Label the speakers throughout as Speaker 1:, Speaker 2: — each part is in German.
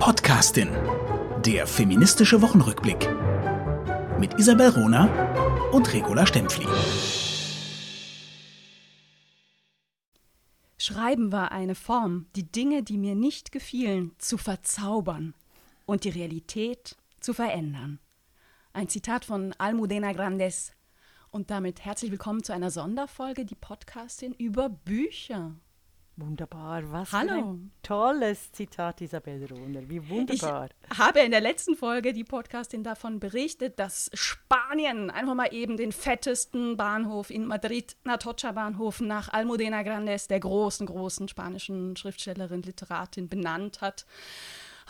Speaker 1: Podcastin. Der feministische Wochenrückblick. Mit Isabel Rona und Regula Stempfli.
Speaker 2: Schreiben war eine Form, die Dinge, die mir nicht gefielen, zu verzaubern und die Realität zu verändern. Ein Zitat von Almudena Grandes. Und damit herzlich willkommen zu einer Sonderfolge, die Podcastin über Bücher.
Speaker 3: Wunderbar, was
Speaker 2: Hallo.
Speaker 3: für ein tolles Zitat, Isabel Rohner. Wie wunderbar.
Speaker 2: Ich habe in der letzten Folge die Podcastin davon berichtet, dass Spanien einfach mal eben den fettesten Bahnhof in Madrid, Natocha Bahnhof, nach Almudena Grandes, der großen, großen spanischen Schriftstellerin, Literatin, benannt hat.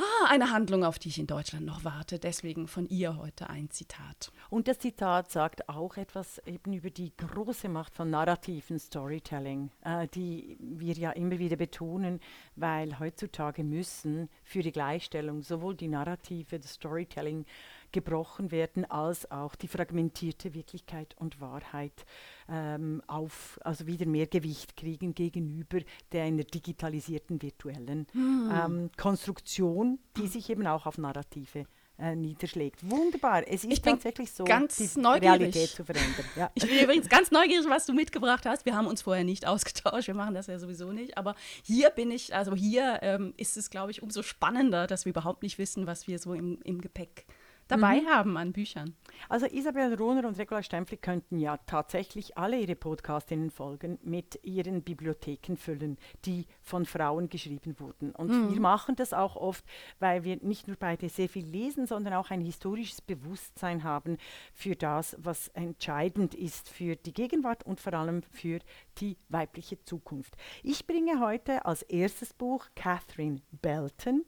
Speaker 2: Ah, eine Handlung, auf die ich in Deutschland noch warte. Deswegen von ihr heute ein Zitat.
Speaker 3: Und das Zitat sagt auch etwas eben über die große Macht von narrativen Storytelling, äh, die wir ja immer wieder betonen, weil heutzutage müssen für die Gleichstellung sowohl die Narrative, das Storytelling gebrochen werden, als auch die fragmentierte Wirklichkeit und Wahrheit ähm, auf, also wieder mehr Gewicht kriegen gegenüber der einer digitalisierten virtuellen ähm, Konstruktion, die sich eben auch auf Narrative äh, niederschlägt. Wunderbar. Es ist tatsächlich so,
Speaker 2: ganz
Speaker 3: die
Speaker 2: neugierig.
Speaker 3: Realität zu verändern. Ja.
Speaker 2: Ich bin übrigens ganz neugierig, was du mitgebracht hast. Wir haben uns vorher nicht ausgetauscht. Wir machen das ja sowieso nicht. Aber hier bin ich, also hier ähm, ist es, glaube ich, umso spannender, dass wir überhaupt nicht wissen, was wir so im, im Gepäck dabei haben an Büchern.
Speaker 3: Also Isabel Rohner und Regula Stempfli könnten ja tatsächlich alle ihre Podcastinnen-Folgen mit ihren Bibliotheken füllen, die von Frauen geschrieben wurden. Und wir machen das auch oft, weil wir nicht nur beide sehr viel lesen, sondern auch ein historisches Bewusstsein haben für das, was entscheidend ist für die Gegenwart und vor allem für die weibliche Zukunft. Ich bringe heute als erstes Buch Catherine Belton,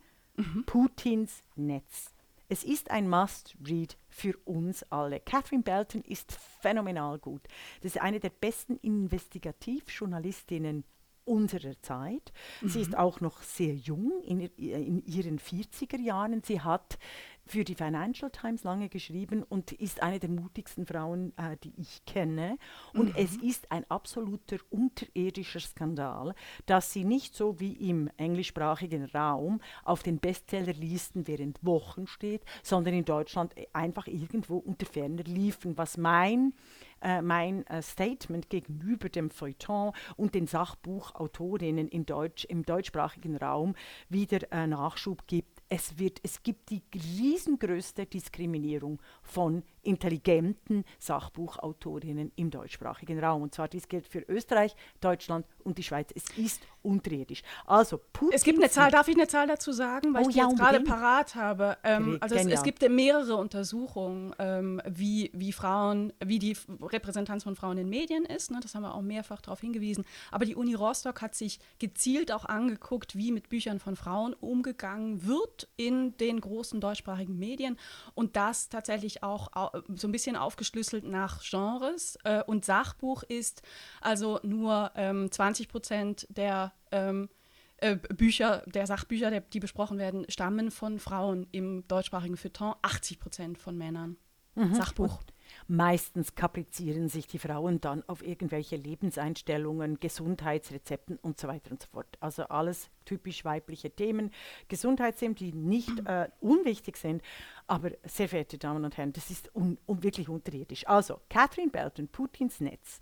Speaker 3: Putins Netz. Es ist ein Must-Read für uns alle. Catherine Belton ist phänomenal gut. Das ist eine der besten Investigativjournalistinnen unserer Zeit. Sie ist auch noch sehr jung, in, in ihren 40er Jahren. Sie hat für die Financial Times lange geschrieben und ist eine der mutigsten Frauen, äh, die ich kenne. Und es ist ein absoluter unterirdischer Skandal, dass sie nicht so wie im englischsprachigen Raum auf den Bestsellerlisten während Wochen steht, sondern in Deutschland einfach irgendwo unter ferner liefen, was mein äh, mein äh, Statement gegenüber dem Feuilleton und den Sachbuchautorinnen in Deutsch, im deutschsprachigen Raum wieder äh, Nachschub gibt. Es, wird, es gibt die riesengrößte Diskriminierung von intelligenten Sachbuchautorinnen im deutschsprachigen Raum. Und zwar dies gilt für Österreich, Deutschland und die Schweiz. Es ist unterirdisch. Also
Speaker 2: Es gibt eine Zahl, darf ich eine Zahl dazu sagen, weil
Speaker 3: Oh
Speaker 2: ich die
Speaker 3: ja,
Speaker 2: jetzt gerade parat habe. Ähm, also es, es gibt mehrere Untersuchungen, ähm, wie, wie Frauen, wie die Repräsentanz von Frauen in Medien ist. Ne? Das haben wir auch mehrfach darauf hingewiesen. Aber die Uni Rostock hat sich gezielt auch angeguckt, wie mit Büchern von Frauen umgegangen wird in den großen deutschsprachigen Medien und das tatsächlich auch au- so ein bisschen aufgeschlüsselt nach Genres. Äh, und Sachbuch ist also nur ähm, 20 Prozent der ähm, äh, Bücher, der Sachbücher, der, die besprochen werden, stammen von Frauen im deutschsprachigen Feuilleton, 80 Prozent von Männern. Sachbuch.
Speaker 3: Meistens kaprizieren sich die Frauen dann auf irgendwelche Lebenseinstellungen, Gesundheitsrezepten und so weiter und so fort. Also alles typisch weibliche Themen, Gesundheitsthemen, die nicht äh, unwichtig sind. Aber sehr verehrte Damen und Herren, das ist un un wirklich unterirdisch. Also, Catherine Belton, Putins Netz.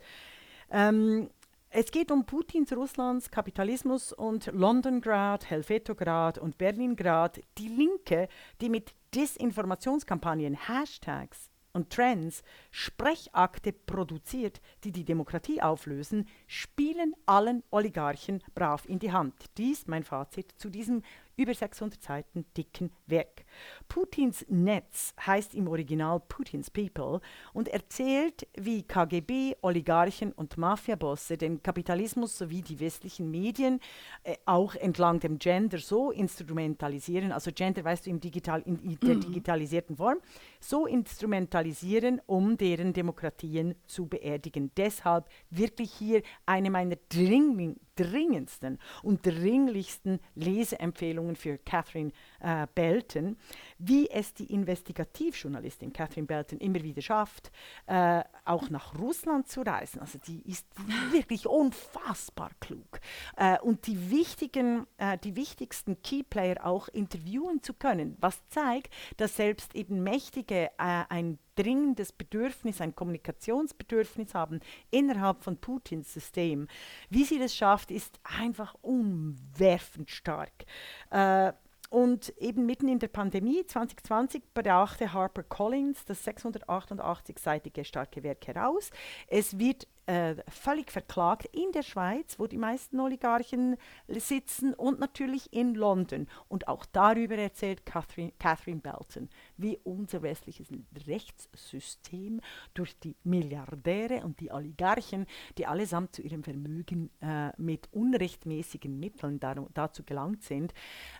Speaker 3: Ähm, es geht um Putins Russlands Kapitalismus und Londongrad, Helvetograd und Berlingrad. Die Linke, die mit Desinformationskampagnen, Hashtags und Trends Sprechakte produziert, die die Demokratie auflösen, spielen allen Oligarchen brav in die Hand. Dies mein Fazit zu diesem über 600 Seiten dicken Werk. Putins Netz heißt im Original Putins People und erzählt, wie KGB, Oligarchen und Mafiabosse den Kapitalismus sowie die westlichen Medien äh, auch entlang dem Gender so instrumentalisieren, also Gender weißt du im Digital, in, in der digitalisierten Form, so instrumentalisieren, um deren Demokratien zu beerdigen. Deshalb wirklich hier eine meiner dringling, dringendsten und dringlichsten Leseempfehlungen für Catherine äh, Belton, wie es die Investigativjournalistin Catherine Belton immer wieder schafft, äh, auch nach Russland zu reisen. Also die ist wirklich unfassbar klug äh, und die wichtigen, äh, die wichtigsten Keyplayer auch interviewen zu können, was zeigt, dass selbst eben Mächtige äh, ein dringendes Bedürfnis, ein Kommunikationsbedürfnis haben innerhalb von Putins System. Wie sie das schafft, ist einfach umwerfend stark. Äh, und eben mitten in der Pandemie 2020 brachte HarperCollins das 688-seitige starke Werk heraus. Es wird äh, völlig verklagt in der Schweiz, wo die meisten Oligarchen sitzen und natürlich in London. Und auch darüber erzählt Catherine, Catherine Belton, wie unser westliches Rechtssystem durch die Milliardäre und die Oligarchen, die allesamt zu ihrem Vermögen äh, mit unrechtmäßigen Mitteln dar dazu gelangt sind,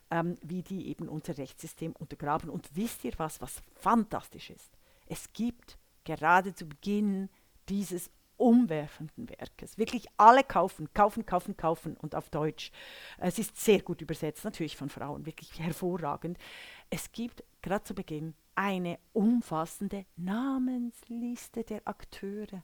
Speaker 3: ähm, wie die eben unser Rechtssystem untergraben. Und wisst ihr was, was fantastisch ist? Es gibt gerade zu Beginn dieses umwerfenden Werkes. Wirklich alle kaufen, kaufen, kaufen, kaufen und auf Deutsch. Es ist sehr gut übersetzt, natürlich von Frauen, wirklich hervorragend. Es gibt gerade zu Beginn eine umfassende Namensliste der Akteure.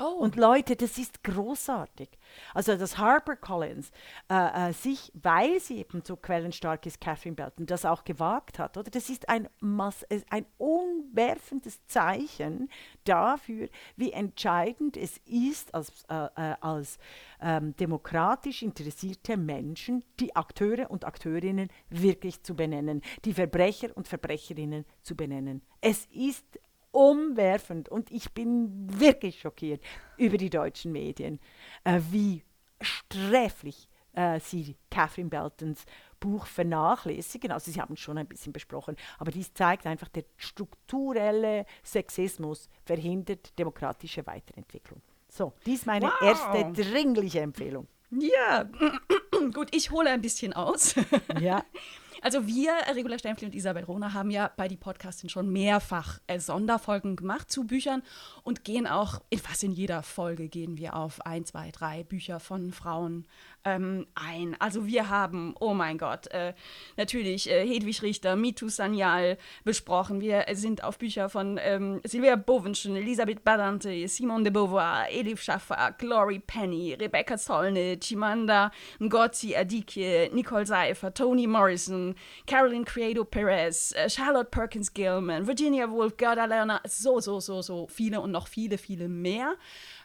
Speaker 3: Oh. Und Leute, das ist großartig. Also dass HarperCollins äh, äh, sich, weil sie eben so quellenstark ist, Catherine Belton, das auch gewagt hat, oder? Das ist ein, Mass ein umwerfendes Zeichen dafür, wie entscheidend es ist, als, äh, äh, als ähm, demokratisch interessierte Menschen die Akteure und Akteurinnen wirklich zu benennen, die Verbrecher und Verbrecherinnen zu benennen. Es ist umwerfend und ich bin wirklich schockiert über die deutschen Medien, äh, wie sträflich äh, sie Catherine Beltons Buch vernachlässigen. Also sie haben es schon ein bisschen besprochen, aber dies zeigt einfach, der strukturelle Sexismus verhindert demokratische Weiterentwicklung. So, dies ist meine wow. erste dringliche Empfehlung.
Speaker 2: Ja, gut, ich hole ein bisschen aus.
Speaker 3: Ja.
Speaker 2: Also wir, Regula Stempfli und Isabel Rohner, haben ja bei die Podcastin schon mehrfach äh, Sonderfolgen gemacht zu Büchern und gehen auch, in fast in jeder Folge gehen wir auf ein, zwei, drei Bücher von Frauen ähm, ein. Also wir haben, oh mein Gott, äh, natürlich äh, Hedwig Richter, Mitu Sanyal besprochen. Wir sind auf Bücher von ähm, Sylvia Bovenschen, Elisabeth Badante, Simone de Beauvoir, Elif Schaffer, Glory Penny, Rebecca Zollne, Chimanda Ngozi Adichie, Nicole Seifer, Toni Morrison, Caroline Credo Perez, äh, Charlotte Perkins Gilman, Virginia Woolf, Gerda Lerner, so, so, so, so viele und noch viele, viele mehr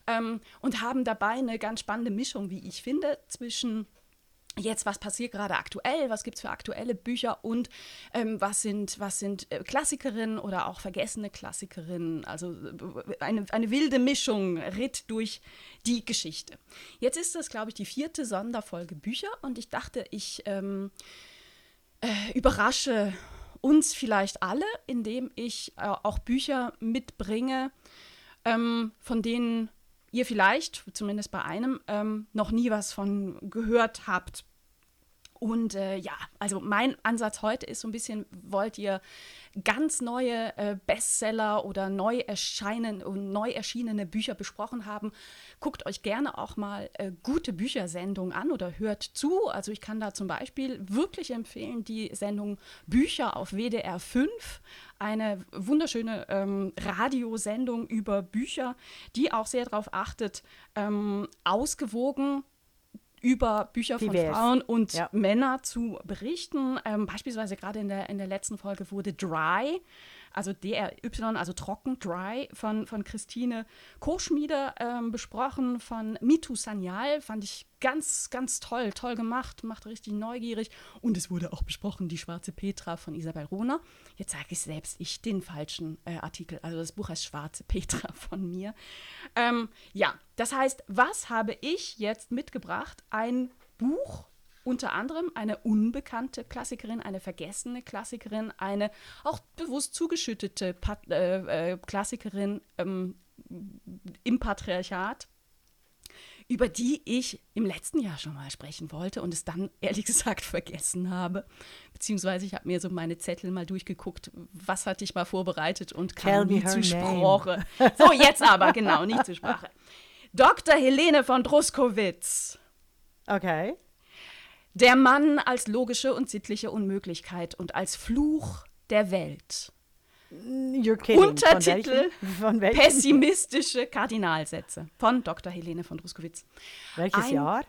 Speaker 2: ähm, und haben dabei eine ganz spannende Mischung, wie ich finde, zwischen jetzt, was passiert gerade aktuell, was gibt es für aktuelle Bücher und ähm, was sind, was sind äh, Klassikerinnen oder auch vergessene Klassikerinnen. Also äh, eine, eine wilde Mischung, Ritt durch die Geschichte. Jetzt ist das, glaube ich, die vierte Sonderfolge Bücher und ich dachte, ich ähm, äh, überrasche uns vielleicht alle, indem ich äh, auch Bücher mitbringe, ähm, von denen ihr vielleicht, zumindest bei einem, ähm, noch nie was von gehört habt. Und äh, ja, also mein Ansatz heute ist so ein bisschen, wollt ihr ganz neue äh, Bestseller oder neu, erscheinen, neu erschienene Bücher besprochen haben, guckt euch gerne auch mal äh, gute Büchersendungen an oder hört zu. Also ich kann da zum Beispiel wirklich empfehlen die Sendung Bücher auf WDR 5, eine wunderschöne ähm, Radiosendung über Bücher, die auch sehr darauf achtet, ähm, ausgewogen über Bücher von Divers. Frauen und ja. Männern zu berichten. Ähm, beispielsweise gerade in der, in der letzten Folge wurde Dry also DRY, also trocken, dry, von, von Christine Koschmiede ähm, besprochen, von Mitu Sanyal, fand ich ganz, ganz toll, toll gemacht, macht richtig neugierig. Und es wurde auch besprochen, die schwarze Petra von Isabel Rohner. Jetzt sage ich selbst, ich den falschen äh, Artikel, also das Buch heißt Schwarze Petra von mir. Ähm, ja, das heißt, was habe ich jetzt mitgebracht? Ein Buch unter anderem eine unbekannte Klassikerin, eine vergessene Klassikerin, eine auch bewusst zugeschüttete Pat äh, äh, Klassikerin ähm, im Patriarchat, über die ich im letzten Jahr schon mal sprechen wollte und es dann ehrlich gesagt vergessen habe. Beziehungsweise ich habe mir so meine Zettel mal durchgeguckt, was hatte ich mal vorbereitet und kam nie zur Sprache. So, jetzt aber, genau, nicht zur Sprache. Dr. Helene von Druskowitz.
Speaker 3: Okay.
Speaker 2: Der Mann als logische und sittliche Unmöglichkeit und als Fluch der Welt.
Speaker 3: You're kidding.
Speaker 2: Untertitel
Speaker 3: Von welchen? Von welchen?
Speaker 2: Pessimistische Kardinalsätze von Dr. Helene von Druskowitz.
Speaker 3: Welches
Speaker 2: Ein-
Speaker 3: Jahr?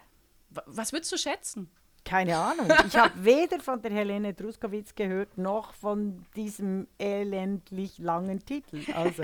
Speaker 2: Was würdest du schätzen?
Speaker 3: Keine Ahnung. Ich habe weder von der Helene Druskowitz gehört, noch von diesem elendlich langen Titel. Also,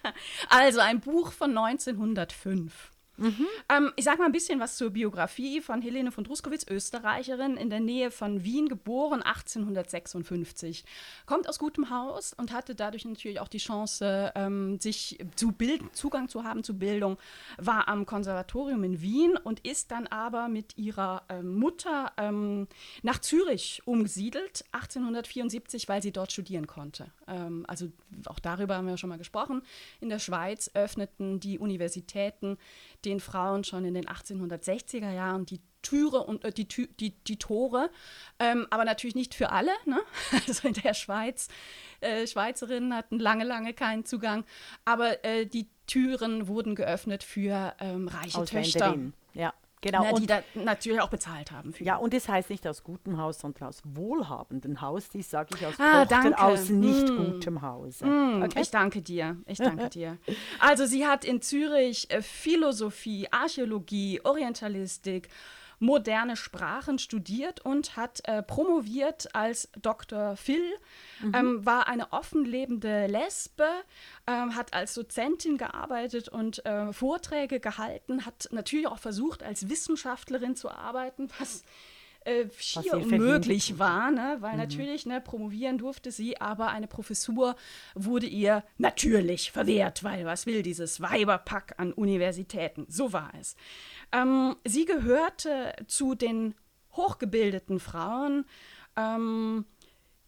Speaker 2: Also ein Buch von 1905. Ähm, ich sage mal ein bisschen was zur Biografie von Helene von Druskowitz, Österreicherin, in der Nähe von Wien, geboren 1856. Kommt aus gutem Haus und hatte dadurch natürlich auch die Chance, ähm, sich zu bilden, Zugang zu haben zu Bildung, war am Konservatorium in Wien und ist dann aber mit ihrer ähm, Mutter ähm, nach Zürich umgesiedelt, 1874, weil sie dort studieren konnte. Ähm, also auch darüber haben wir schon mal gesprochen. In der Schweiz öffneten die Universitäten den Frauen schon in den 1860er Jahren die Türe und äh, die, die, die Tore, ähm, aber natürlich nicht für alle. Ne? Also in der Schweiz, äh, Schweizerinnen hatten lange, lange keinen Zugang, aber äh, die Türen wurden geöffnet für ähm, reiche Töchter.
Speaker 3: Ja, genau.
Speaker 2: ne, die da natürlich auch bezahlt haben. Für
Speaker 3: ja, und das heißt nicht aus gutem Haus, sondern aus wohlhabendem Haus. Dies sage ich aus
Speaker 2: Ah,
Speaker 3: Tochter aus nicht
Speaker 2: Mm.
Speaker 3: gutem Hause.
Speaker 2: Mm,
Speaker 3: Okay?
Speaker 2: Ich danke dir. Ich danke dir. Also sie hat in Zürich äh, Philosophie, Archäologie, Orientalistik, moderne Sprachen studiert und hat äh, promoviert als Dr. Phil, ähm, war eine offen lebende Lesbe, ähm, hat als Dozentin gearbeitet und äh, Vorträge gehalten, hat natürlich auch versucht, als Wissenschaftlerin zu arbeiten, was äh, schier unmöglich war, ne? weil natürlich ne, promovieren durfte sie, aber eine Professur wurde ihr natürlich verwehrt, weil was will dieses Weiberpack an Universitäten? So war es. Ähm, sie gehörte zu den hochgebildeten Frauen, ähm,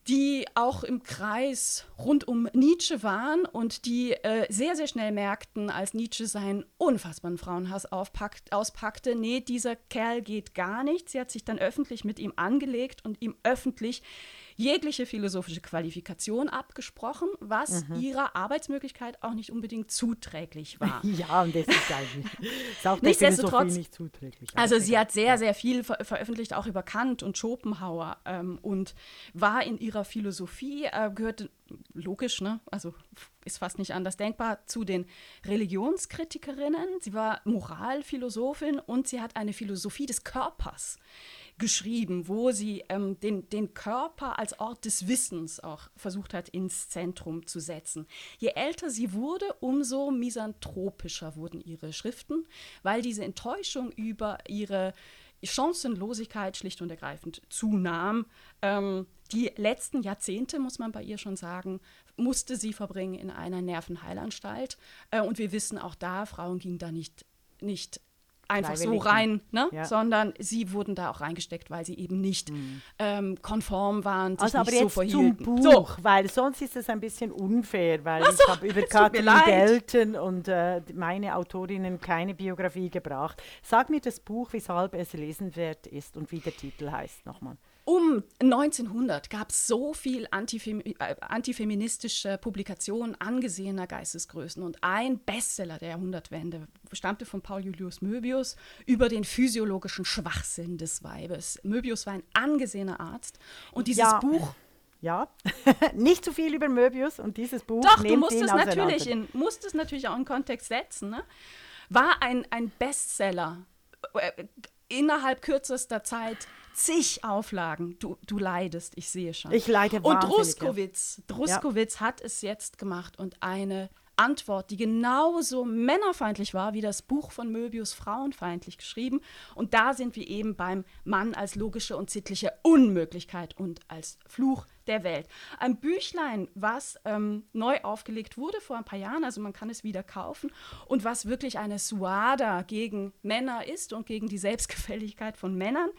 Speaker 2: die auch im Kreis rund um Nietzsche waren und die äh, sehr, sehr schnell merkten, als Nietzsche seinen unfassbaren Frauenhass aufpackt, auspackte, nee, dieser Kerl geht gar nicht. Sie hat sich dann öffentlich mit ihm angelegt und ihm öffentlich jegliche philosophische Qualifikation abgesprochen, was ihrer Arbeitsmöglichkeit auch nicht unbedingt zuträglich war.
Speaker 3: Ja, und das ist eigentlich ist auch
Speaker 2: Nichtsdestotrotz-
Speaker 3: nicht zuträglich.
Speaker 2: Also sie hat sehr, sehr viel ver veröffentlicht, auch über Kant und Schopenhauer ähm, und war in ihrer Philosophie, äh, gehörte logisch, ne? also ist fast nicht anders denkbar, zu den Religionskritikerinnen. Sie war Moralphilosophin und sie hat eine Philosophie des Körpers geschrieben, wo sie ähm, den, den Körper als Ort des Wissens auch versucht hat, ins Zentrum zu setzen. Je älter sie wurde, umso misanthropischer wurden ihre Schriften, weil diese Enttäuschung über ihre Chancenlosigkeit schlicht und ergreifend zunahm. Ähm, die letzten Jahrzehnte, muss man bei ihr schon sagen, musste sie verbringen in einer Nervenheilanstalt. Äh, und wir wissen auch da, Frauen gingen da nicht, nicht einfach so rein, ne?
Speaker 3: Ja.
Speaker 2: sondern sie wurden da auch reingesteckt, weil sie eben nicht ähm, konform waren, sich
Speaker 3: Also aber
Speaker 2: nicht so
Speaker 3: jetzt zum
Speaker 2: verhielten.
Speaker 3: Buch,
Speaker 2: So,
Speaker 3: weil sonst ist es ein bisschen unfair, weil
Speaker 2: Ach so,
Speaker 3: ich habe über Katrin
Speaker 2: leid.
Speaker 3: Delten und äh, meine Autorinnen keine Biografie gebracht. Sag mir das Buch, weshalb es lesenswert ist und wie der Titel heißt nochmal.
Speaker 2: Um 1900 gab es so viel antifem äh, antifeministische Publikationen angesehener Geistesgrößen und ein Bestseller der Jahrhundertwende stammte von Paul Julius Möbius über den physiologischen Schwachsinn des Weibes. Möbius war ein angesehener Arzt und dieses
Speaker 3: Ja.
Speaker 2: Buch
Speaker 3: Ja, nicht zu viel über Möbius und dieses Buch
Speaker 2: Doch, du musst es natürlich in, musst es natürlich auch in Kontext setzen. Ne? War ein, ein Bestseller. Äh, Innerhalb kürzester Zeit zig Auflagen. Du, du leidest, ich sehe schon.
Speaker 3: Ich leide
Speaker 2: Und
Speaker 3: ja.
Speaker 2: Druskowitz, Druskowitz hat es jetzt gemacht und eine Antwort, die genauso männerfeindlich war wie das Buch von Möbius frauenfeindlich geschrieben. Und da sind wir eben beim Mann als logische und sittliche Unmöglichkeit und als Fluch der Welt. Ein Büchlein, was ähm, neu aufgelegt wurde vor ein paar Jahren, also man kann es wieder kaufen und was wirklich eine Suada gegen Männer ist und gegen die Selbstgefälligkeit von Männern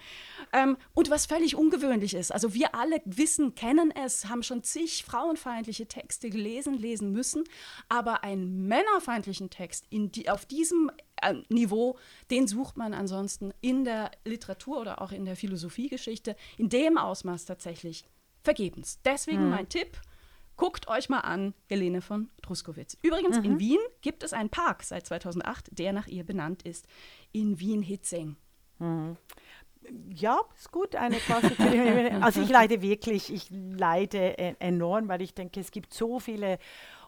Speaker 2: ähm, und was völlig ungewöhnlich ist. Also wir alle wissen, kennen es, haben schon zig frauenfeindliche Texte gelesen, lesen müssen, aber einen männerfeindlichen Text die, auf diesem äh, Niveau, den sucht man ansonsten in der Literatur oder auch in der Philosophiegeschichte in dem Ausmaß tatsächlich vergebens. Deswegen mein Tipp, guckt euch mal an Helene von Druskowitz. Übrigens, in Wien gibt es einen Park seit 2008, der nach ihr benannt ist, in Wien-Hitzing.
Speaker 3: Mhm. Ja, ist gut, eine also ich leide wirklich, ich leide e-, enorm, weil ich denke, es gibt so viele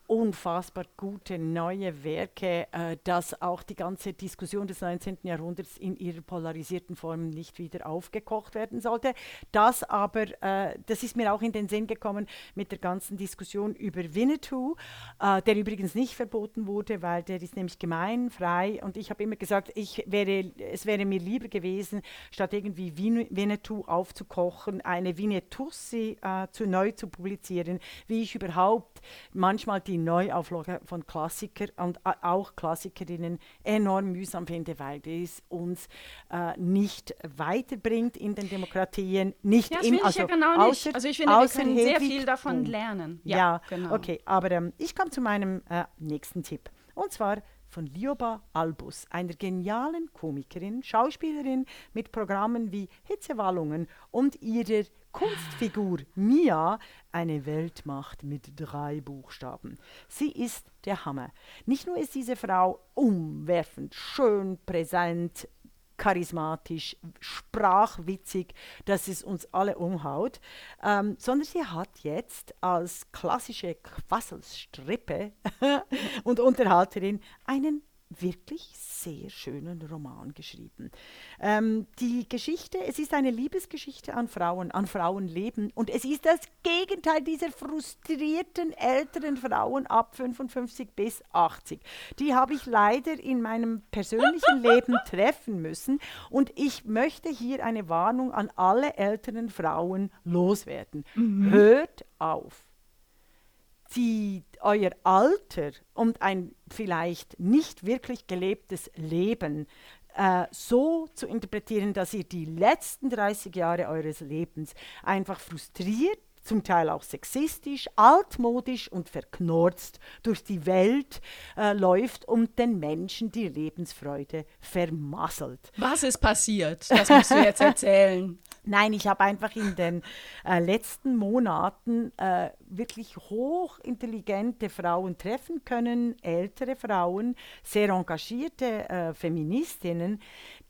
Speaker 3: unfassbar gute neue Werke, äh, dass auch die ganze Diskussion des 19. Jahrhunderts in ihrer polarisierten Form nicht wieder aufgekocht werden sollte. Das aber, äh, das ist mir auch in den Sinn gekommen mit der ganzen Diskussion über Winnetou, äh, der übrigens nicht verboten wurde, weil der ist nämlich gemeinfrei und ich habe immer gesagt, ich wäre, es wäre mir lieber gewesen, statt irgendwie Winnetou aufzukochen, eine Winnetousi äh, zu neu zu publizieren, wie ich überhaupt manchmal die die Neuauflage von Klassikern und auch Klassikerinnen enorm mühsam finde, weil das uns äh, nicht weiterbringt in den Demokratien. Nicht
Speaker 2: ja, das
Speaker 3: im,
Speaker 2: also, ich ja genau nicht. Also ich finde, wir können sehr viel davon lernen.
Speaker 3: Ja, ja genau. okay. Aber ähm, ich komme zu meinem äh, nächsten Tipp. Und zwar von Lioba Albus, einer genialen Komikerin, Schauspielerin mit Programmen wie Hitzewallungen und ihrer Kunstfigur Mia eine Weltmacht mit drei Buchstaben. Sie ist der Hammer. Nicht nur ist diese Frau umwerfend, schön, präsent, charismatisch, sprachwitzig, dass es uns alle umhaut, ähm, sondern sie hat jetzt als klassische Quasselstrippe und Unterhalterin einen wirklich sehr schönen Roman geschrieben. Ähm, die Geschichte, es ist eine Liebesgeschichte an Frauen, an Frauenleben und es ist das Gegenteil dieser frustrierten älteren Frauen ab 55 bis 80. Die habe ich leider in meinem persönlichen Leben treffen müssen und ich möchte hier eine Warnung an alle älteren Frauen loswerden. Mhm. Hört auf die, euer Alter und ein vielleicht nicht wirklich gelebtes Leben äh, so zu interpretieren, dass ihr die letzten 30 Jahre eures Lebens einfach frustriert, zum Teil auch sexistisch, altmodisch und verknurzt durch die Welt äh, läuft und den Menschen die Lebensfreude vermasselt.
Speaker 2: Was ist passiert? Das musst du jetzt erzählen.
Speaker 3: Nein, ich habe einfach in den äh, letzten Monaten äh, wirklich hochintelligente Frauen treffen können, ältere Frauen, sehr engagierte äh, Feministinnen,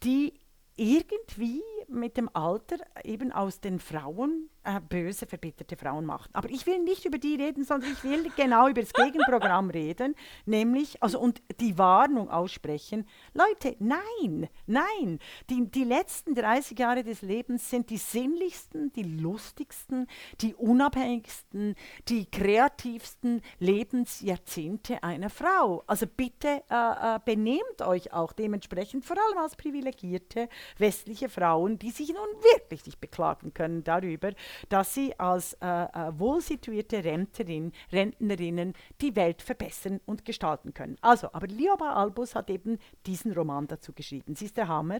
Speaker 3: die irgendwie mit dem Alter eben aus den Frauen äh, böse, verbitterte Frauen macht. Aber ich will nicht über die reden, sondern ich will genau über das Gegenprogramm reden, nämlich, also und die Warnung aussprechen, Leute, nein, nein, die, die letzten 30 Jahre des Lebens sind die sinnlichsten, die lustigsten, die unabhängigsten, die kreativsten Lebensjahrzehnte einer Frau. Also bitte äh, äh, benehmt euch auch dementsprechend, vor allem als privilegierte westliche Frauen, die sich nun wirklich nicht beklagen können darüber, dass sie als äh, äh, wohlsituierte Rentnerin, Rentnerinnen die Welt verbessern und gestalten können. Also, aber Lioba Albus hat eben diesen Roman dazu geschrieben. Sie ist der Hammer.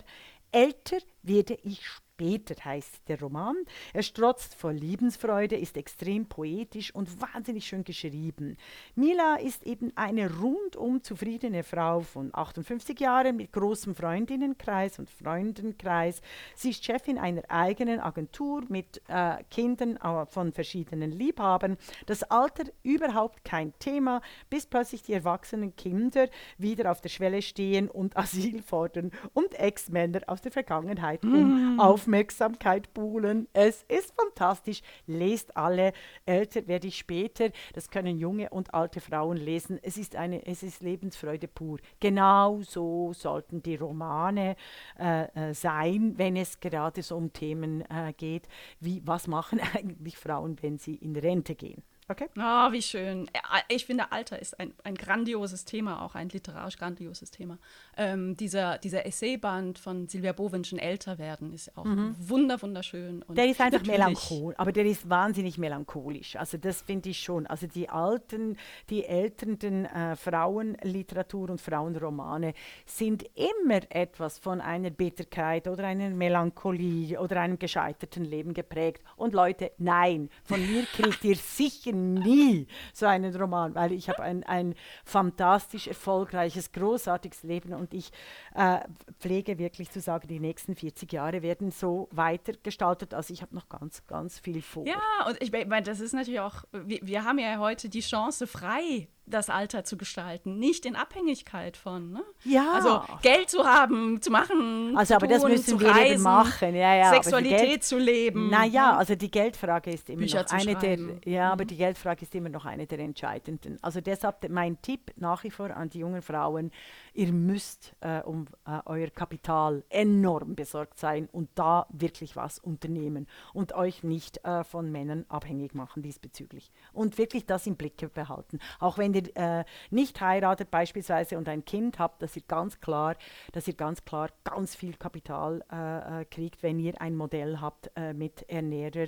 Speaker 3: Älter werde ich Peter heißt der Roman. Er strotzt vor Liebensfreude, ist extrem poetisch und wahnsinnig schön geschrieben. Mila ist eben eine rundum zufriedene Frau von 58 Jahren mit großem Freundinnenkreis und Freundenkreis. Sie ist Chefin einer eigenen Agentur mit äh, Kindern äh, von verschiedenen Liebhabern. Das Alter überhaupt kein Thema, bis plötzlich die erwachsenen Kinder wieder auf der Schwelle stehen und Asyl fordern und Ex-Männer aus der Vergangenheit mm. auf Aufmerksamkeit buhlen. Es ist fantastisch. Lest alle. Älter werde ich später. Das können junge und alte Frauen lesen. Es ist, eine, es ist Lebensfreude pur. Genau so sollten die Romane äh, äh, sein, wenn es gerade so um Themen äh, geht, wie was machen eigentlich Frauen, wenn sie in Rente gehen.
Speaker 2: Okay. Oh, wie schön. Ich finde, Alter ist ein, ein grandioses Thema, auch ein literarisch grandioses Thema. Ähm, dieser, dieser Essayband von Silvia Bowenschen, Älter werden, ist auch mhm. wunder, wunderschön.
Speaker 3: Und der ist einfach melancholisch, aber der ist wahnsinnig melancholisch. Also das finde ich schon. Also die alten, die älteren äh, Frauenliteratur und Frauenromane sind immer etwas von einer Bitterkeit oder einer Melancholie oder einem gescheiterten Leben geprägt. Und Leute, nein, von mir kriegt ihr sicher nie so einen Roman, weil ich habe ein, ein fantastisch erfolgreiches, großartiges Leben und ich äh, pflege wirklich zu sagen, die nächsten 40 Jahre werden so weitergestaltet, also ich habe noch ganz, ganz viel vor.
Speaker 2: Ja, und ich meine, das ist natürlich auch, wir, wir haben ja heute die Chance, frei das Alter zu gestalten, nicht in Abhängigkeit von. Ne?
Speaker 3: Ja.
Speaker 2: Also Geld zu haben, zu machen,
Speaker 3: Also
Speaker 2: zu
Speaker 3: aber das
Speaker 2: tun,
Speaker 3: müssen
Speaker 2: zu
Speaker 3: wir
Speaker 2: reisen,
Speaker 3: eben machen. Ja, ja, aber
Speaker 2: Sexualität
Speaker 3: Geld-
Speaker 2: zu leben.
Speaker 3: Naja,
Speaker 2: ne?
Speaker 3: also die Geldfrage ist immer
Speaker 2: Bücher
Speaker 3: noch eine der, ja, aber
Speaker 2: Mhm.
Speaker 3: die Geldfrage ist immer noch eine der entscheidenden. Also deshalb de- mein Tipp nach wie vor an die jungen Frauen, ihr müsst äh, um äh, euer Kapital enorm besorgt sein und da wirklich was unternehmen und euch nicht äh, von Männern abhängig machen diesbezüglich. Und wirklich das im Blick behalten. Auch wenn ihr äh, nicht heiratet beispielsweise und ein Kind habt, dass ihr ganz klar, dass ihr ganz klar ganz viel Kapital äh, äh, kriegt, wenn ihr ein Modell habt äh, mit ernährer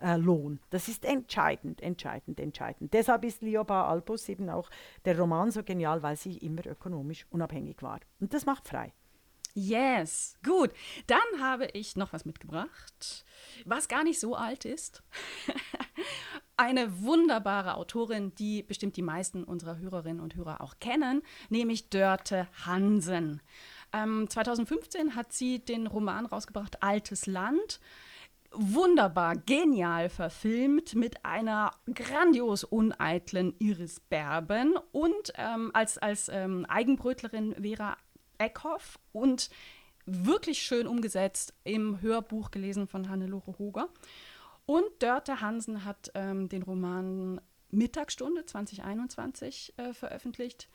Speaker 3: äh. Das ist entscheidend, entscheidend, entscheidend. Deshalb ist Lioba Albus eben auch der Roman so genial, weil sie immer ökonomisch unabhängig war. Und das macht frei.
Speaker 2: Yes, gut. Dann habe ich noch was mitgebracht, was gar nicht so alt ist. Eine wunderbare Autorin, die bestimmt die meisten unserer Hörerinnen und Hörer auch kennen, nämlich Dörte Hansen. Ähm, 2015 hat sie den Roman rausgebracht Altes Land. Wunderbar, genial verfilmt mit einer grandios uneitlen Iris Berben und ähm, als, als ähm, Eigenbrötlerin Vera Eckhoff und wirklich schön umgesetzt im Hörbuch gelesen von Hannelore Hoger. Und Dörte Hansen hat ähm, den Roman Mittagsstunde 2021 äh, veröffentlicht.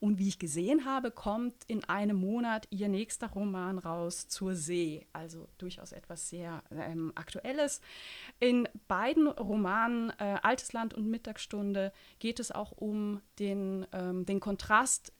Speaker 2: Und wie ich gesehen habe, kommt in einem Monat ihr nächster Roman raus zur See. Also durchaus etwas sehr ähm, Aktuelles. In beiden Romanen, äh, Altes Land und Mittagsstunde, geht es auch um den, ähm, den Kontrast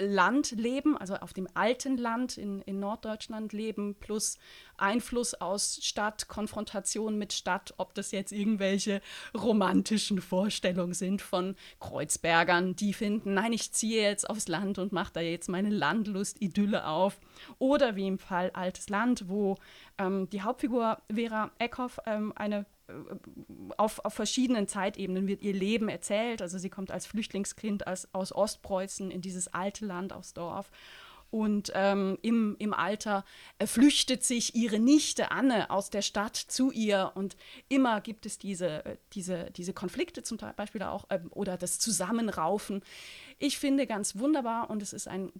Speaker 2: Landleben, also auf dem alten Land in, in Norddeutschland leben, plus Einfluss aus Stadt, Konfrontation mit Stadt, ob das jetzt irgendwelche romantischen Vorstellungen sind von Kreuzbergern, die finden, nein, ich ziehe jetzt aufs Land und mache da jetzt meine Landlust-Idylle auf. Oder wie im Fall Altes Land, wo ähm, die Hauptfigur Vera Eckhoff ähm, eine auf, auf verschiedenen Zeitebenen wird ihr Leben erzählt. Also sie kommt als Flüchtlingskind als, aus Ostpreußen in dieses alte Land, aufs Dorf. Und ähm, im, im Alter äh, flüchtet sich ihre Nichte Anne aus der Stadt zu ihr. Und immer gibt es diese, äh, diese, diese Konflikte zum Beispiel auch ähm, oder das Zusammenraufen. Ich finde ganz wunderbar und es ist ein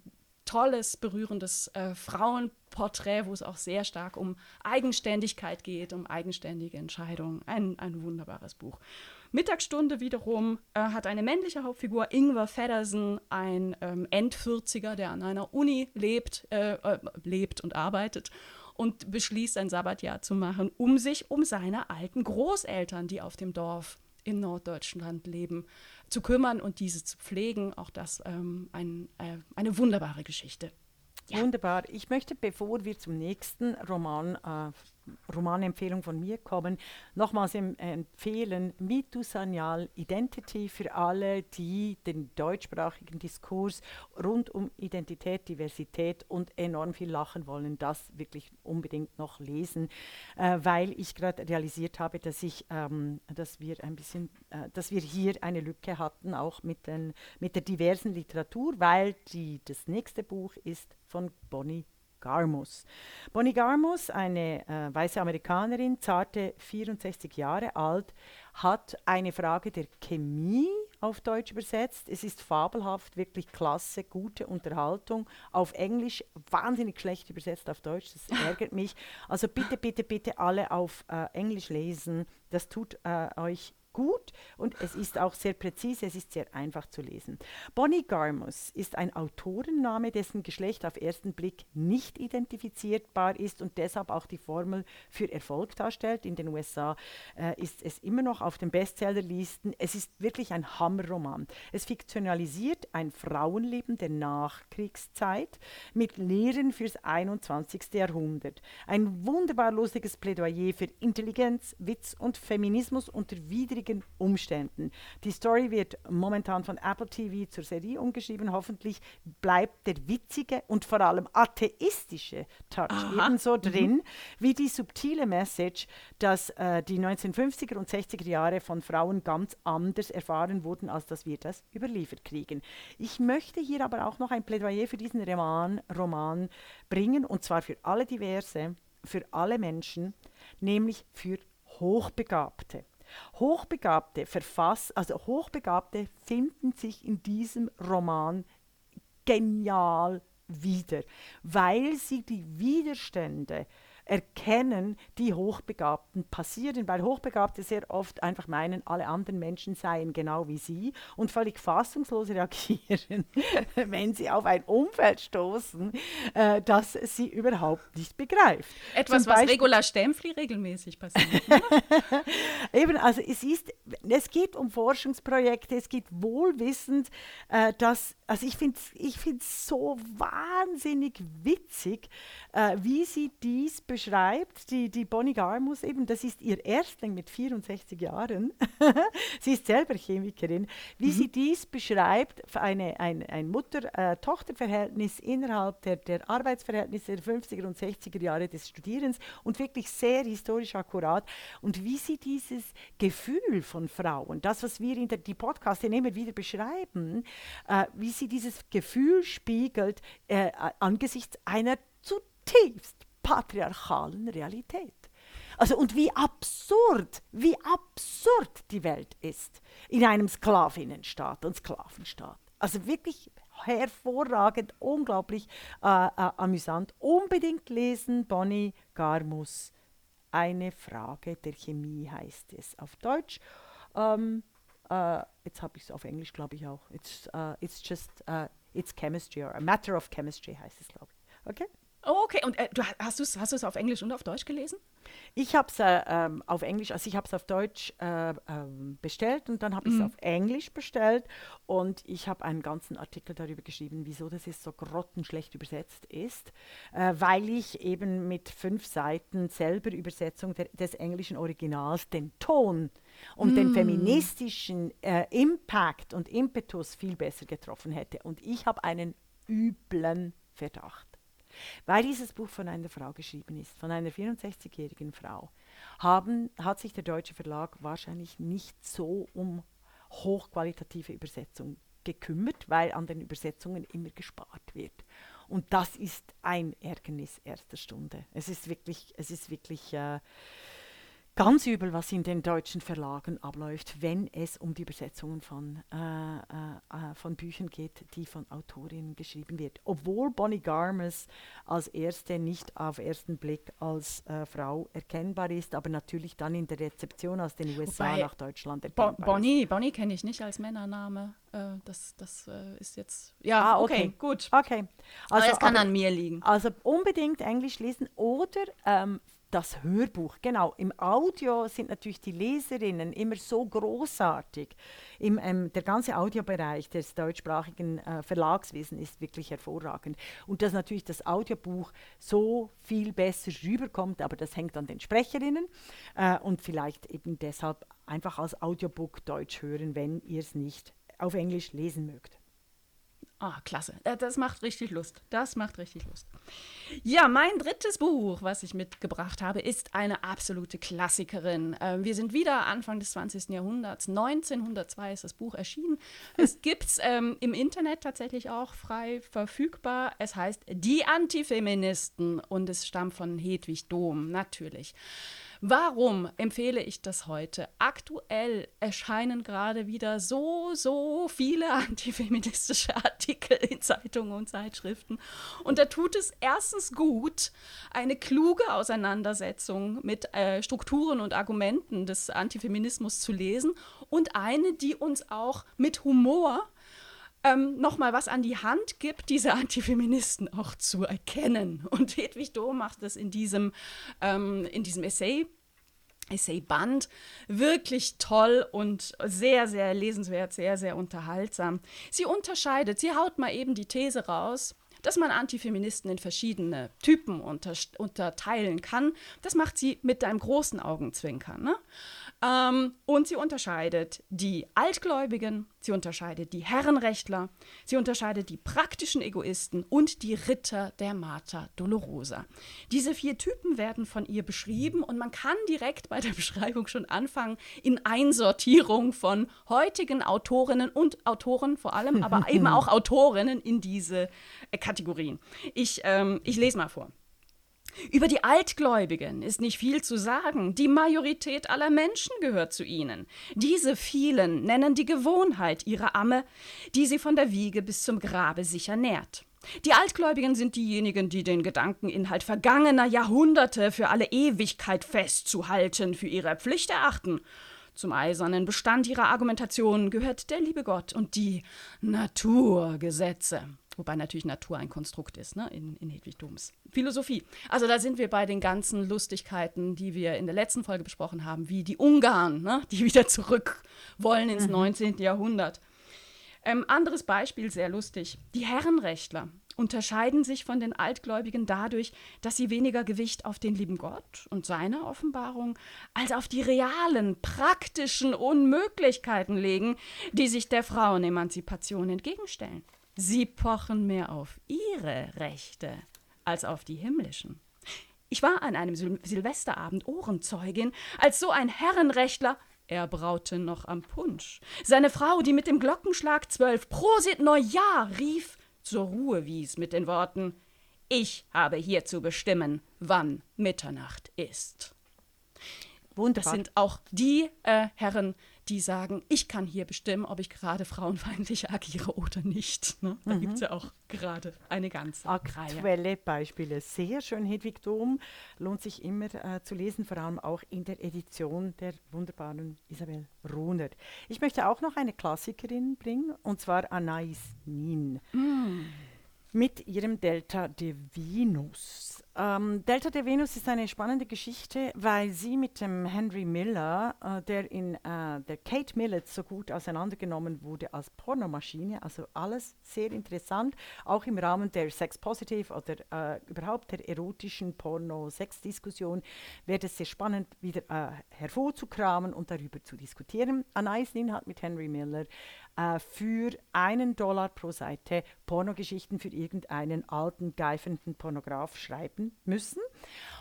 Speaker 2: tolles, berührendes äh, Frauenporträt, wo es auch sehr stark um Eigenständigkeit geht, um eigenständige Entscheidungen. Ein, ein wunderbares Buch. Mittagsstunde wiederum äh, hat eine männliche Hauptfigur, Ingvar Feddersen, ein ähm, End-40er, der an einer Uni lebt, äh, äh, lebt und arbeitet und beschließt, ein Sabbatjahr zu machen, um sich um seine alten Großeltern, die auf dem Dorf in Norddeutschland leben, zu kümmern und diese zu pflegen. Auch das ähm, ein, äh, eine wunderbare Geschichte.
Speaker 3: Ja. Wunderbar. Ich möchte, bevor wir zum nächsten Roman, äh, Romanempfehlung von mir kommen, nochmals em empfehlen Mitu Sanyal Identity für alle, die den deutschsprachigen Diskurs rund um Identität, Diversität und enorm viel lachen wollen, das wirklich unbedingt noch lesen, äh, weil ich gerade realisiert habe, dass ich, ähm, dass wir ein bisschen, äh, dass wir hier eine Lücke hatten, auch mit, den, mit der diversen Literatur, weil die, das nächste Buch ist von Bonnie Garmus. Bonnie Garmus, eine äh, weiße Amerikanerin, zarte 64 Jahre alt, hat eine Frage der Chemie auf Deutsch übersetzt. Es ist fabelhaft, wirklich klasse, gute Unterhaltung. Auf Englisch wahnsinnig schlecht übersetzt auf Deutsch, das ärgert mich. Also bitte, bitte, bitte alle auf äh, Englisch lesen. Das tut äh, euch gut und es ist auch sehr präzise, es ist sehr einfach zu lesen. Bonnie Garmus ist ein Autorenname, dessen Geschlecht auf ersten Blick nicht identifizierbar ist und deshalb auch die Formel für Erfolg darstellt. In den USA äh, ist es immer noch auf den Bestsellerlisten. Es ist wirklich ein Hammerroman. Es fiktionalisiert ein Frauenleben der Nachkriegszeit mit Lehren fürs 21. Jahrhundert. Ein wunderbar lustiges Plädoyer für Intelligenz, Witz und Feminismus unter widrigen Umständen. Die Story wird momentan von Apple TV zur Serie umgeschrieben. Hoffentlich bleibt der witzige und vor allem atheistische Touch
Speaker 2: Aha.
Speaker 3: ebenso drin wie die subtile Message, dass äh, die 1950er und 60er Jahre von Frauen ganz anders erfahren wurden, als dass wir das überliefert kriegen. Ich möchte hier aber auch noch ein Plädoyer für diesen Roman, Roman bringen, und zwar für alle Diverse, für alle Menschen, nämlich für Hochbegabte. Hochbegabte Verfass, also Hochbegabte finden sich in diesem Roman genial wieder, weil sie die Widerstände erkennen, die Hochbegabten passieren, weil Hochbegabte sehr oft einfach meinen, alle anderen Menschen seien genau wie sie und völlig fassungslos reagieren, wenn sie auf ein Umfeld stoßen, äh, das sie überhaupt nicht begreift.
Speaker 2: Etwas, Zum was Beispiel, Regula Stempfli regelmäßig passiert.
Speaker 3: Eben, also es ist, es geht um Forschungsprojekte, es geht wohlwissend, äh, dass, also ich finde es ich so wahnsinnig witzig, äh, wie sie dies beschreibt, die, die Bonnie Garmus eben, das ist ihr Erstling mit 64 Jahren, sie ist selber Chemikerin, wie mhm. sie dies beschreibt, eine, ein, ein Mutter-Tochter-Verhältnis innerhalb der, der Arbeitsverhältnisse der 50er und 60er Jahre des Studierens und wirklich sehr historisch akkurat. Und wie sie dieses Gefühl von Frauen, das, was wir in der, die Podcasts immer wieder beschreiben, äh, wie sie dieses Gefühl spiegelt äh, angesichts einer zutiefst patriarchalen Realität. Also und wie absurd, wie absurd die Welt ist in einem Sklavinnenstaat und Sklavenstaat. Also wirklich hervorragend, unglaublich äh, äh, amüsant. Unbedingt lesen, Bonnie Garmus. Eine Frage der Chemie heißt es auf Deutsch. Ähm, äh, jetzt habe ich es auf Englisch, glaube ich auch. It's, uh, it's just, uh, it's chemistry or a matter of chemistry heißt es, glaube ich. Okay?
Speaker 2: Oh, okay. Und äh, du hast du es hast auf Englisch und auf Deutsch gelesen?
Speaker 3: Ich habe es äh, ähm, auf Englisch, also ich habe es auf Deutsch äh, ähm, bestellt und dann habe ich es mhm. auf Englisch bestellt und ich habe einen ganzen Artikel darüber geschrieben, wieso das jetzt so grottenschlecht übersetzt ist, äh, weil ich eben mit fünf Seiten selber Übersetzung der, des englischen Originals den Ton und mm. den feministischen äh, Impact und Impetus viel besser getroffen hätte. Und ich habe einen üblen Verdacht. Weil dieses Buch von einer Frau geschrieben ist, von einer 64-jährigen Frau, haben, hat sich der deutsche Verlag wahrscheinlich nicht so um hochqualitative Übersetzung gekümmert, weil an den Übersetzungen immer gespart wird. Und das ist ein Ärgernis erster Stunde. Es ist wirklich, es ist wirklich äh, ganz übel, was in den deutschen Verlagen abläuft, wenn es um die Übersetzungen von, äh, äh, äh, von Büchern geht, die von Autorinnen geschrieben wird. Obwohl Bonnie Garmes als erste nicht auf ersten Blick als äh, Frau erkennbar ist, aber natürlich dann in der Rezeption aus den USA Wobei nach Deutschland
Speaker 2: erkennbar Bo Bonnie, ist. Bonnie kenne ich nicht als Männername. Äh, das das äh, ist jetzt. Ja, ah, okay. okay. gut.
Speaker 3: Okay.
Speaker 2: Also, aber es kann aber, an mir liegen.
Speaker 3: Also unbedingt Englisch lesen oder ähm, das Hörbuch, genau. Im Audio sind natürlich die Leserinnen immer so großartig. Im, ähm, der ganze Audiobereich des deutschsprachigen äh, Verlagswesens ist wirklich hervorragend. Und dass natürlich das Audiobuch so viel besser rüberkommt, aber das hängt an den Sprecherinnen äh, und vielleicht eben deshalb einfach als Audiobook Deutsch hören, wenn ihr es nicht auf Englisch lesen mögt.
Speaker 2: Ah, klasse. Äh, das macht richtig Lust. Das macht richtig Lust. Ja, mein drittes Buch, was ich mitgebracht habe, ist eine absolute Klassikerin. Ähm, wir sind wieder Anfang des 20. Jahrhunderts. 1902 ist das Buch erschienen. Es gibt es ähm, im Internet tatsächlich auch frei verfügbar. Es heißt Die Antifeministen und es stammt von Hedwig Dohm, natürlich. Warum empfehle ich das heute? Aktuell erscheinen gerade wieder so, so viele antifeministische Artikel in Zeitungen und Zeitschriften. Und da tut es erstens gut, eine kluge Auseinandersetzung mit äh, Strukturen und Argumenten des Antifeminismus zu lesen und eine, die uns auch mit Humor ähm, nochmal was an die Hand gibt, diese Antifeministen auch zu erkennen. Und Hedwig Dohm macht das in diesem, ähm, in diesem Essay. Essay-Band. Wirklich toll und sehr, sehr lesenswert, sehr, sehr unterhaltsam. Sie unterscheidet, sie haut mal eben die These raus, dass man Antifeministen in verschiedene Typen unter, unterteilen kann. Das macht sie mit einem großen Augenzwinkern. Ne? Ähm, und sie unterscheidet die Altgläubigen, sie unterscheidet die Herrenrechtler, sie unterscheidet die praktischen Egoisten und die Ritter der Mater Dolorosa. Diese vier Typen werden von ihr beschrieben und man kann direkt bei der Beschreibung schon anfangen in Einsortierung von heutigen Autorinnen und Autoren vor allem, aber eben auch Autorinnen in diese äh, Kategorien. Ich, ähm, ich lese mal vor. Über die Altgläubigen ist nicht viel zu sagen. Die Majorität aller Menschen gehört zu ihnen. Diese vielen nennen die Gewohnheit ihre Amme, die sie von der Wiege bis zum Grabe sicher nährt. Die Altgläubigen sind diejenigen, die den Gedankeninhalt vergangener Jahrhunderte für alle Ewigkeit festzuhalten für ihre Pflicht erachten. Zum eisernen Bestand ihrer Argumentation gehört der liebe Gott und die Naturgesetze. Wobei natürlich Natur ein Konstrukt ist, ne, in, in Hedwig Doms Philosophie. Also da sind wir bei den ganzen Lustigkeiten, die wir in der letzten Folge besprochen haben, wie die Ungarn, ne, die wieder zurück wollen ins mhm. 19. Jahrhundert. Ähm, anderes Beispiel, sehr lustig. Die Herrenrechtler unterscheiden sich von den Altgläubigen dadurch, dass sie weniger Gewicht auf den lieben Gott und seine Offenbarung als auf die realen, praktischen Unmöglichkeiten legen, die sich der Frauenemanzipation entgegenstellen. Sie pochen mehr auf ihre Rechte als auf die himmlischen. Ich war an einem Sil Silvesterabend Ohrenzeugin, als so ein Herrenrechtler er braute noch am Punsch. Seine Frau, die mit dem Glockenschlag zwölf Prosit Neujahr rief, zur Ruhe wies mit den Worten Ich habe hier zu bestimmen, wann Mitternacht ist. Wunderbar. Das sind auch die äh, Herren, die sagen, ich kann hier bestimmen, ob ich gerade frauenfeindlich agiere oder nicht. Ne? Da mhm. gibt es ja auch gerade eine ganze
Speaker 3: Aktuelle Reihe. Beispiele. Sehr schön, Hedwig Dom. Lohnt sich immer äh, zu lesen, vor allem auch in der Edition der wunderbaren Isabel Runer. Ich möchte auch noch eine Klassikerin bringen, und zwar Anais Nin. Mm mit ihrem Delta de Venus. Ähm, Delta de Venus ist eine spannende Geschichte, weil sie mit dem Henry Miller, äh, der in äh, der Kate Millett so gut auseinandergenommen wurde als Pornomaschine, also alles sehr interessant, auch im Rahmen der Sex Positive oder äh, überhaupt der erotischen Porno-Sex-Diskussion wäre es sehr spannend, wieder äh, hervorzukramen und darüber zu diskutieren. Anais hat mit Henry Miller äh, für einen Dollar pro Seite Pornogeschichten für irgendeinen alten, geifenden Pornograf schreiben müssen.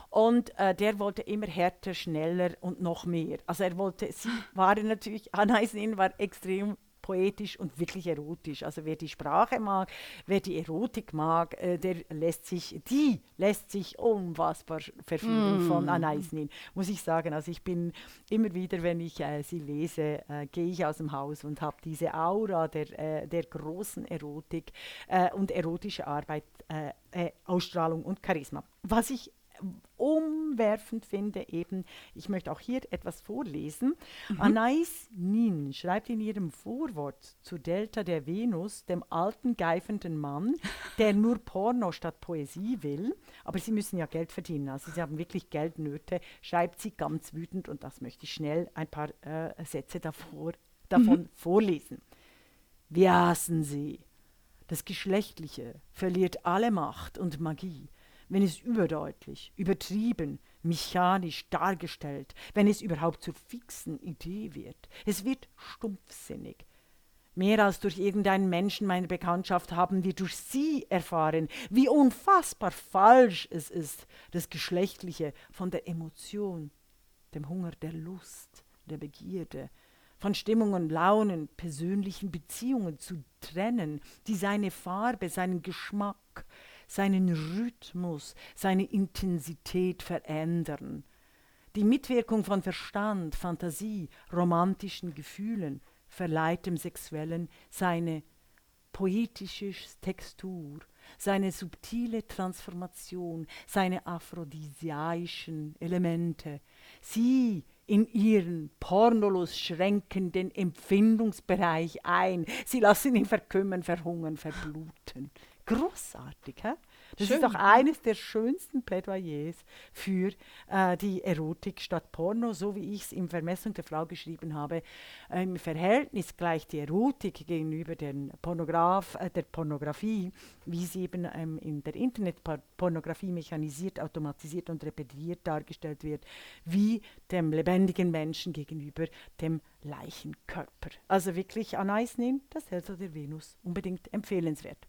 Speaker 3: Und äh, der wollte immer härter, schneller und noch mehr. Also er wollte, sie waren natürlich, Anna Isnin war extrem poetisch und wirklich erotisch. Also wer die Sprache mag, wer die Erotik mag, äh, der lässt sich, die lässt sich unfassbar verführen mm. von Anaisnin, muss ich sagen. Also ich bin immer wieder, wenn ich äh, sie lese, äh, gehe ich aus dem Haus und habe diese Aura der, äh, der großen Erotik äh, und erotische Arbeit, Ausstrahlung und Charisma. Was ich umwerfend finde, eben, ich möchte auch hier etwas vorlesen. Mhm. Anais Nin schreibt in ihrem Vorwort zu Delta der Venus, dem alten, geifenden Mann, der nur Porno statt Poesie will, aber sie müssen ja Geld verdienen, also sie haben wirklich Geldnöte, schreibt sie ganz wütend und das möchte ich schnell ein paar äh, Sätze davor, davon mhm. vorlesen. Wie hassen sie? Das Geschlechtliche verliert alle Macht und Magie wenn es überdeutlich, übertrieben, mechanisch dargestellt, wenn es überhaupt zur fixen Idee wird. Es wird stumpfsinnig. Mehr als durch irgendeinen Menschen meiner Bekanntschaft haben wir durch sie erfahren, wie unfassbar falsch es ist, das Geschlechtliche von der Emotion, dem Hunger der Lust, der Begierde, von Stimmungen, Launen, persönlichen Beziehungen zu trennen, die seine Farbe, seinen Geschmack, seinen Rhythmus, seine Intensität verändern. Die Mitwirkung von Verstand, Fantasie, romantischen Gefühlen verleiht dem Sexuellen seine poetische Textur, seine subtile Transformation, seine aphrodisiaischen Elemente. Sie in ihren pornolos schränkenden Empfindungsbereich ein. Sie lassen ihn verkümmern, verhungern, verbluten. Großartig, hä? Das Schön. ist doch eines der schönsten Plädoyers für äh, die Erotik statt Porno, so wie ich es im Vermessung der Frau geschrieben habe. Äh, Im Verhältnis gleich die Erotik gegenüber den Pornograf, äh, der Pornografie, wie sie eben ähm, in der Internetpornografie mechanisiert, automatisiert und repetiert dargestellt wird, wie dem lebendigen Menschen gegenüber dem Leichenkörper. Also wirklich Anais nimmt das Herz der Venus unbedingt empfehlenswert.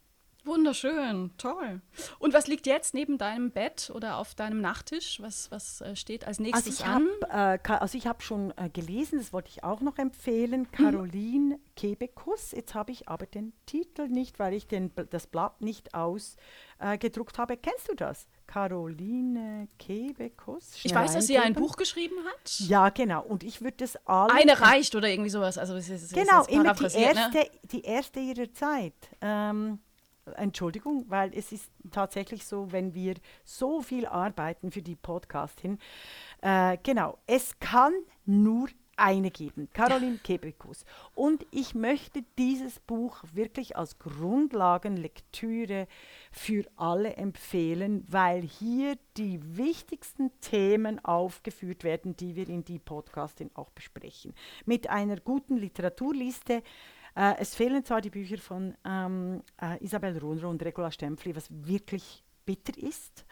Speaker 2: Wunderschön, toll. Und was liegt jetzt neben deinem Bett oder auf deinem Nachttisch? Was, was äh, steht als nächstes
Speaker 3: also ich an? Hab, äh, also ich habe schon äh, gelesen, das wollte ich auch noch empfehlen, mhm. Caroline mhm. Kebekus. Jetzt habe ich aber den Titel nicht, weil ich den, das Blatt nicht ausgedruckt habe. Kennst du das? Caroline Kebekus.
Speaker 2: Ich weiß, dass sie ein Buch geschrieben hat.
Speaker 3: Ja, genau. Und ich würde das alle.
Speaker 2: Eine reicht oder irgendwie sowas. Also es ist, es
Speaker 3: genau, immer die
Speaker 2: paraphrasiert,
Speaker 3: erste,
Speaker 2: Ne?
Speaker 3: die erste ihrer Zeit. Ähm, Entschuldigung, weil es ist tatsächlich so, wenn wir so viel arbeiten für die Podcast hin. Äh, genau, es kann nur eine geben, Caroline Kebekus. Und ich möchte dieses Buch wirklich als Grundlagenlektüre für alle empfehlen, weil hier die wichtigsten Themen aufgeführt werden, die wir in die Podcastin auch besprechen. Mit einer guten Literaturliste. Äh, es fehlen zwar die Bücher von ähm, äh, Isabel Runro und Regula Stempfli, was wirklich bitter ist,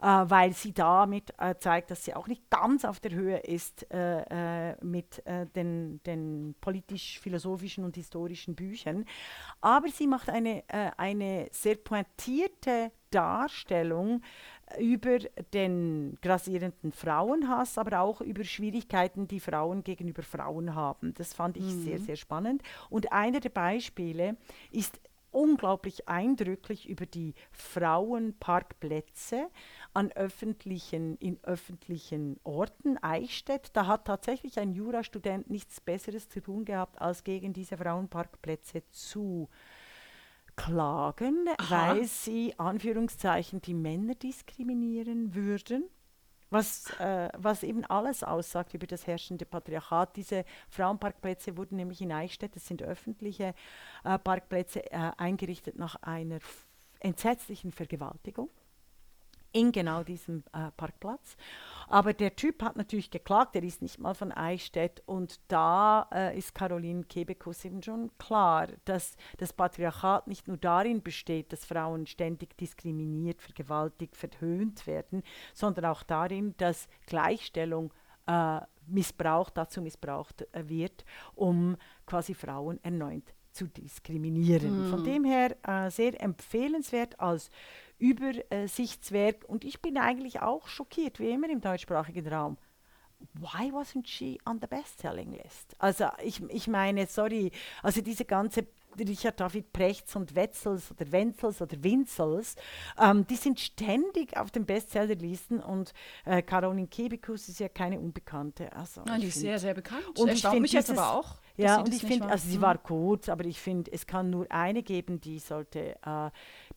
Speaker 3: äh, weil sie damit äh, zeigt, dass sie auch nicht ganz auf der Höhe ist äh, äh, mit den, den politisch-philosophischen und historischen Büchern. Aber sie macht eine, eine sehr pointierte Darstellung über den grassierenden Frauenhass, aber auch über Schwierigkeiten, die Frauen gegenüber Frauen haben. Das fand ich sehr, sehr spannend. Und einer der Beispiele ist unglaublich eindrücklich über die Frauenparkplätze an öffentlichen, in öffentlichen Orten. Eichstätt, da hat tatsächlich ein Jurastudent nichts Besseres zu tun gehabt, als gegen diese Frauenparkplätze zu klagen,
Speaker 2: Aha.
Speaker 3: weil sie Anführungszeichen die Männer diskriminieren würden. Was, äh, was eben alles aussagt über das herrschende Patriarchat. Diese Frauenparkplätze wurden nämlich in Eichstätt, das sind öffentliche äh, Parkplätze, äh, eingerichtet nach einer entsetzlichen Vergewaltigung in genau diesem äh, Parkplatz. Aber der Typ hat natürlich geklagt, er ist nicht mal von Eichstätt und da äh, ist Caroline Kebekus eben schon klar, dass das Patriarchat nicht nur darin besteht, dass Frauen ständig diskriminiert, vergewaltigt, verhöhnt werden, sondern auch darin, dass Gleichstellung äh, missbraucht, dazu missbraucht äh, wird, um quasi Frauen erneut zu diskriminieren. Von dem her äh, sehr empfehlenswert als Übersichtswerk. Und ich bin eigentlich auch schockiert, wie immer im deutschsprachigen Raum. Why wasn't she on the best-selling list? Also ich, ich meine, sorry, also diese ganze Richard David Prechts und Wetzels oder Wenzels oder Winzels, ähm, die sind ständig auf den Bestsellerlisten und äh, Caroline Kebekus ist ja keine Unbekannte. Also
Speaker 2: Nein, die ist sehr, sehr bekannt.
Speaker 3: Und ich
Speaker 2: mich jetzt aber auch.
Speaker 3: ja, und ich finde, also sie
Speaker 2: Mhm.
Speaker 3: war kurz, aber ich finde, es kann nur eine geben, die sollte, äh,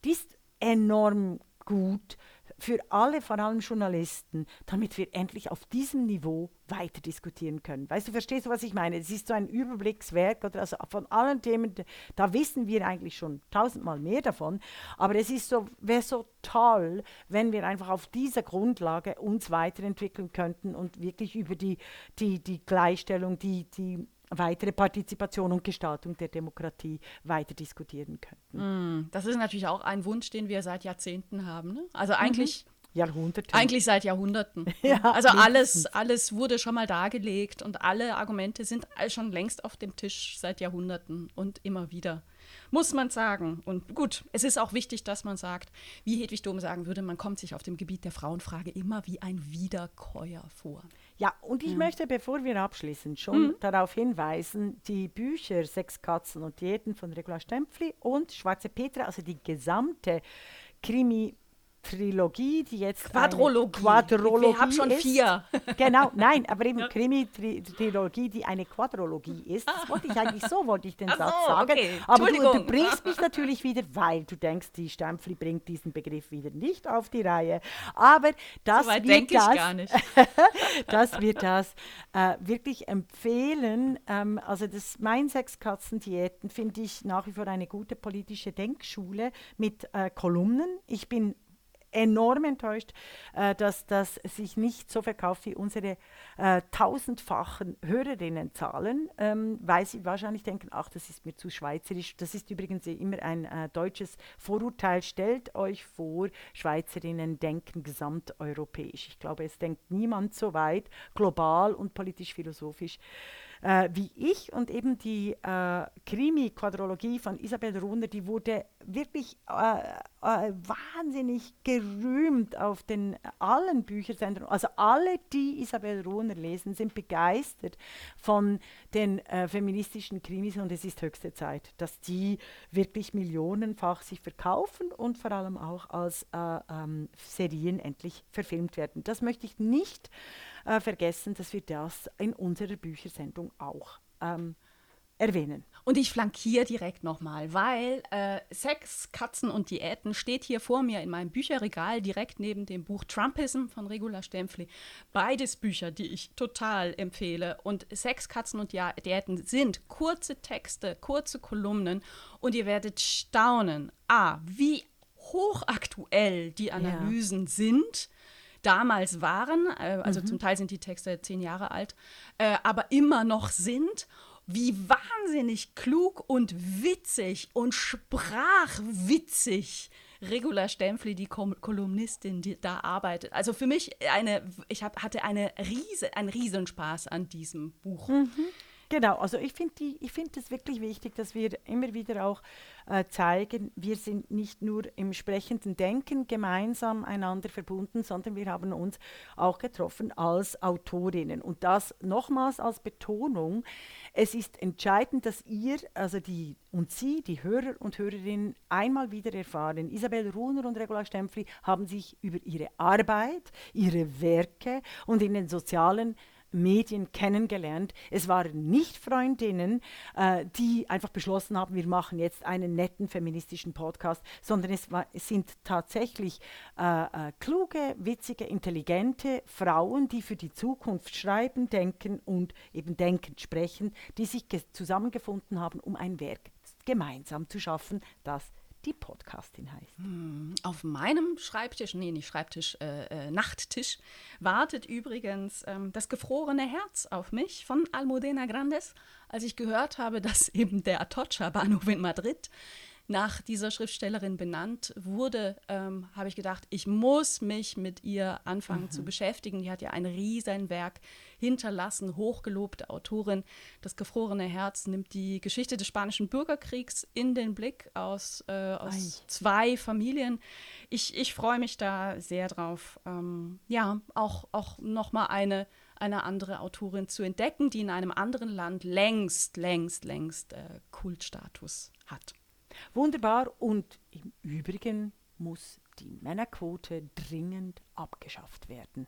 Speaker 3: die ist enorm gut für alle, vor allem Journalisten, damit wir endlich auf diesem Niveau weiter diskutieren können. Weißt du, verstehst du, was ich meine? Es ist so ein Überblickswerk, oder also von allen Themen, da wissen wir eigentlich schon tausendmal mehr davon, aber es ist so, wäre so toll, wenn wir einfach auf dieser Grundlage uns weiterentwickeln könnten und wirklich über die, die, die Gleichstellung, die, die weitere Partizipation und Gestaltung der Demokratie weiter diskutieren könnten.
Speaker 2: Hm, Das ist natürlich auch ein Wunsch, den wir seit Jahrzehnten haben. Ne? Also eigentlich,
Speaker 3: Jahrhunderte.
Speaker 2: eigentlich seit Jahrhunderten.
Speaker 3: Ja,
Speaker 2: also alles, alles wurde schon mal dargelegt und alle Argumente sind schon längst auf dem Tisch seit Jahrhunderten und immer wieder. Muss man sagen. Und gut, es ist auch wichtig, dass man sagt, wie Hedwig Dom sagen würde, man kommt sich auf dem Gebiet der Frauenfrage immer wie ein Wiederkäuer vor.
Speaker 3: Ja, und ich möchte, bevor wir abschließen, schon darauf hinweisen, die Bücher Sechs Katzen und Diäten von Regula Stempfli und Schwarze Petra, also die gesamte Krimi- Trilogie, die jetzt
Speaker 2: Quadrologie.
Speaker 3: Quadrologie
Speaker 2: Ich hab schon
Speaker 3: ist.
Speaker 2: vier.
Speaker 3: Genau, nein, aber eben Krimi-Trilogie, die eine Quadrologie ist. Das wollte ich eigentlich so, wollte ich den
Speaker 2: Ach
Speaker 3: Satz
Speaker 2: so,
Speaker 3: sagen.
Speaker 2: okay.
Speaker 3: Aber du unterbrichst mich natürlich wieder, weil du denkst, die Stempfli bringt diesen Begriff wieder nicht auf die Reihe. Aber das
Speaker 2: So ich
Speaker 3: das,
Speaker 2: gar nicht.
Speaker 3: dass wir das äh, wirklich empfehlen. Ähm, also das Mein Sechs-Katzen-Diäten finde ich nach wie vor eine gute politische Denkschule mit äh, Kolumnen. Ich bin enorm enttäuscht, äh, dass das sich nicht so verkauft wie unsere äh, tausendfachen Hörerinnenzahlen, ähm, weil sie wahrscheinlich denken, ach, das ist mir zu schweizerisch. Das ist übrigens immer ein äh, deutsches Vorurteil. Stellt euch vor, Schweizerinnen denken gesamteuropäisch. Ich glaube, es denkt niemand so weit, global und politisch-philosophisch äh, wie ich und eben die äh, Krimi-Quadrologie von Isabel Runer, die wurde wirklich äh, äh, wahnsinnig gerühmt auf den allen Büchersendern. Also alle, die Isabel Runer lesen, sind begeistert von den äh, feministischen Krimis und es ist höchste Zeit, dass die wirklich millionenfach sich verkaufen und vor allem auch als äh, ähm, Serien endlich verfilmt werden. Das möchte ich nicht äh, vergessen, dass wir das in unserer Büchersendung auch ähm, erwähnen.
Speaker 2: Und ich flankiere direkt nochmal, weil äh, Sex, Katzen und Diäten steht hier vor mir in meinem Bücherregal direkt neben dem Buch Trumpism von Regula Stempfli. Beides Bücher, die ich total empfehle. Und Sex, Katzen und Diäten sind kurze Texte, kurze Kolumnen und ihr werdet staunen, a, wie hochaktuell die Analysen ja. sind damals waren, äh, also mhm. zum Teil sind die Texte zehn Jahre alt, äh, aber immer noch sind wie wahnsinnig klug und witzig und sprachwitzig Regula Stempfli, die Kom Kolumnistin, die da arbeitet. Also für mich eine, ich hab, hatte eine Riese, einen Riesenspaß an diesem Buch. Mhm.
Speaker 3: Genau, also ich finde find es wirklich wichtig, dass wir immer wieder auch äh, zeigen, wir sind nicht nur im sprechenden Denken gemeinsam einander verbunden, sondern wir haben uns auch getroffen als Autorinnen. Und das nochmals als Betonung, es ist entscheidend, dass ihr, also die und Sie, die Hörer und Hörerinnen, einmal wieder erfahren, Isabel Runer und Regula Stempfli haben sich über ihre Arbeit, ihre Werke und in den sozialen Medien kennengelernt. Es waren nicht Freundinnen, äh, die einfach beschlossen haben, wir machen jetzt einen netten feministischen Podcast, sondern es, war, es sind tatsächlich äh, äh, kluge, witzige, intelligente Frauen, die für die Zukunft schreiben, denken und eben denkend sprechen, die sich zusammengefunden haben, um ein Werk gemeinsam zu schaffen, das die Podcastin heißt.
Speaker 2: Hm, auf meinem Schreibtisch, nee, nicht Schreibtisch, äh, äh, Nachttisch, wartet übrigens ähm, das gefrorene Herz auf mich von Almudena Grandes, als ich gehört habe, dass eben der Atocha-Bahnhof in Madrid nach dieser Schriftstellerin benannt wurde, ähm, habe ich gedacht, ich muss mich mit ihr anfangen mhm. zu beschäftigen. Die hat ja ein Riesenwerk hinterlassen, hochgelobte Autorin. Das gefrorene Herz nimmt die Geschichte des spanischen Bürgerkriegs in den Blick aus, äh, aus zwei Familien. Ich, ich freue mich da sehr drauf. Ähm, ja, auch, auch nochmal eine eine andere Autorin zu entdecken, die in einem anderen Land längst, längst, längst äh, Kultstatus hat.
Speaker 3: Wunderbar und im Übrigen muss die Männerquote dringend abgeschafft werden.